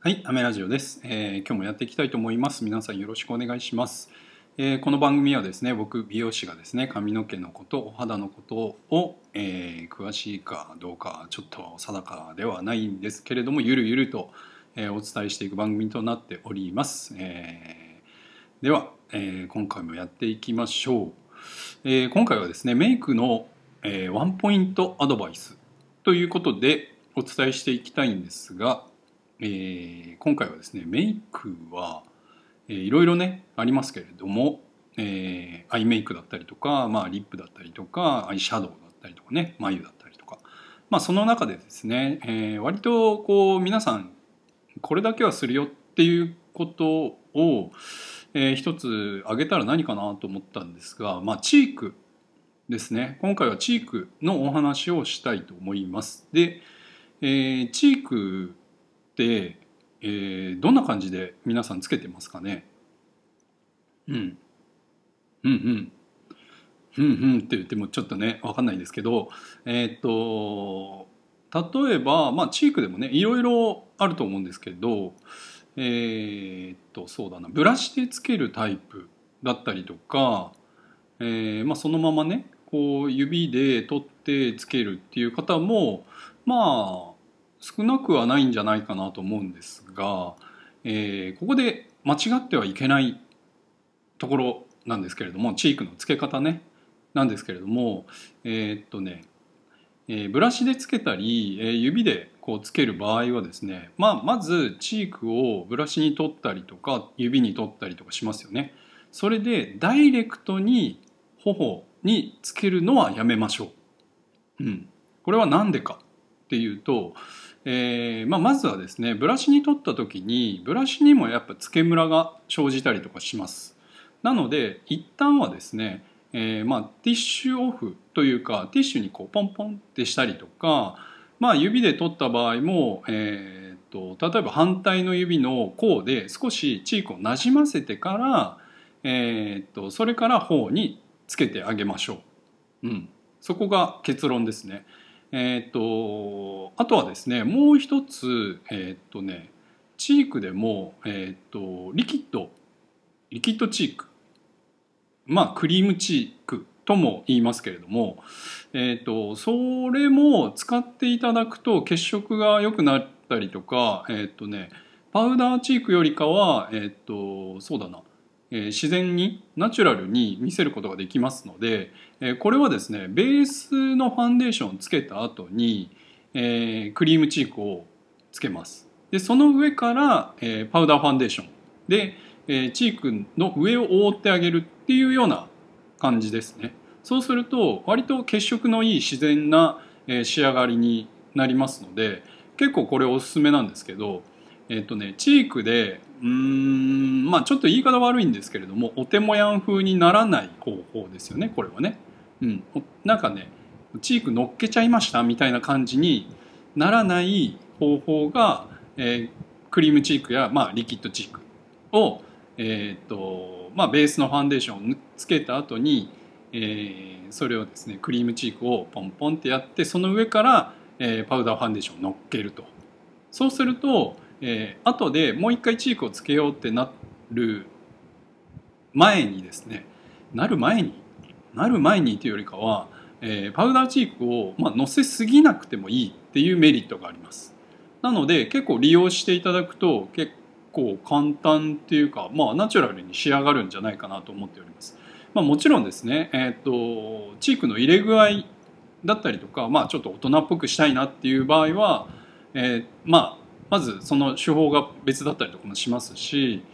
はい、アメラジオです、えー今日もやっていきたいと思います。皆さんよろしくお願いします。えーこの番組はですね、僕美容師がですね、髪の毛のこと、お肌のことを、えー詳しいかどうかちょっと定かではないんですけれども、ゆるゆると、えお伝えしていく番組となっております。えでは、え今回もやっていきましょう。え今回はですね、メイクの、えワンポイントアドバイスということでお伝えしていきたいんですが、えー今回はですねメイクは、えーいろいろねありますけれども、えーアイメイクだったりとか、まあ、リップだったりとかアイシャドウだったりとかね眉だったりとか、まあ、その中でですね、えー割とこう皆さんこれだけはするよっていうことを、えー一つ挙げたら何かなと思ったんですが、まあ、チークですね今回はチークのお話をしたいと思います。で、えーチーク、えーどんな感じで皆さんつけてますかね？うん。うんうん。うんうんって言ってもちょっとね分かんないですけどえーっと例えばまあチークでもねいろいろあると思うんですけどえーっとそうだなブラシでつけるタイプだったりとか、えーまあ、そのままねこう指で取ってつけるっていう方もまあ少なくはないんじゃないかなと思うんですが、えーここで間違ってはいけないところなんですけれどもチークの付け方ねなんですけれどもえーっとね、えーブラシでつけたり、えー指でこうつける場合はですね、まあ、まずチークをブラシに取ったりとか指に取ったりとかしますよね。それでダイレクトに頬につけるのはやめましょう。うん、これは何でかっていうと、えーまあ、まずはですねブラシに取った時にブラシにもやっぱ付けムラが生じたりとかします。なので一旦はですね、えーまあ、ティッシュオフというかティッシュにこうポンポンってしたりとか、まあ、指で取った場合も、えー、と例えば反対の指の甲で少しチークをなじませてから、えー、とそれから頬につけてあげましょう。うん、そこが結論ですね。えー、とあとはですねもう一つ、えー、とねチークでも、えー、とリキッドリキッドチークまあクリームチークとも言いますけれども、えー、とそれも使っていただくと血色が良くなったりとか、えーとね、パウダーチークよりかは、えー、とそうだな、え自然にナチュラルに見せることができますので、えこれはですねベースのファンデーションをつけた後に、えクリームチークをつけます。でその上から、えパウダーファンデーションで、えチークの上を覆ってあげるっていうような感じですね。そうすると割と血色のいい自然な、仕上がりになりますので結構これおすすめなんですけどえっ、とねチークでうんまあちょっと言い方悪いんですけれどもお手もやん風にならない方法ですよねこれはね。うん、なんかねチーク乗っけちゃいましたみたいな感じにならない方法が、えークリームチークや、まあ、リキッドチークを、えーとまあ、ベースのファンデーションをつけた後に、えーそれをですねクリームチークをポンポンってやってその上から、えーパウダーファンデーションを乗っけるとそうすると、えー後でもう一回チークをつけようってなる前にですねなる前になる前にというよりかは、えーパウダーチークを、まあ、乗せすぎなくてもいいっていうメリットがあります。なので結構利用していただくと結構簡単っていうか、まあ、ナチュラルに仕上がるんじゃないかなと思っております、まあ、もちろんですね、えー、とチークの入れ具合だったりとか、まあ、ちょっと大人っぽくしたいなっていう場合は、えーまあ、まずその手法が別だったりとかもしますし、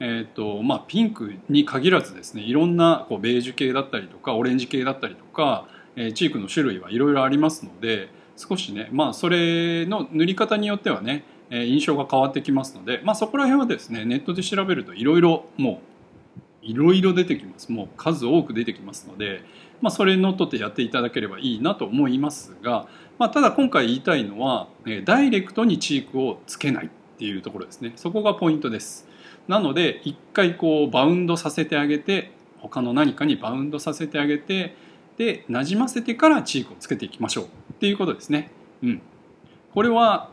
えーとまあ、ピンクに限らずですねいろんなこうベージュ系だったりとかオレンジ系だったりとか、えーチークの種類はいろいろありますので少しね、まあ、それの塗り方によってはね、印象が変わってきますので、まあ、そこら辺はですねネットで調べるといろいろもういろいろ出てきます。もう数多く出てきますので、まあ、それにのっとってやっていただければいいなと思いますが、まあ、ただ今回言いたいのは、えダイレクトにチークをつけないっていうところですね。そこがポイントです。なので一回こうバウンドさせてあげて他の何かにバウンドさせてあげてでなじませてからチークをつけていきましょうっていうことですね。うん、これは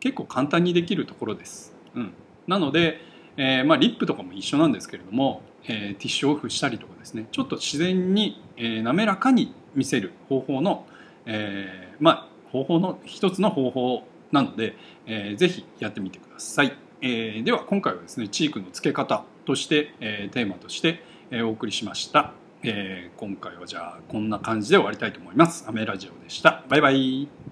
結構簡単にできるところです。うん、なので、えー、まあ、リップとかも一緒なんですけれども、えー、ティッシュオフしたりとかですねちょっと自然に、えー、滑らかに見せる方法の、えまあ、方法の一つの方法なので、えー、ぜひやってみてください。え、では今回はですねチークの付け方として、え、テーマとして、え、お送りしました、え、今回はじゃあこんな感じで終わりたいと思います。アメラジオでした。バイバイ。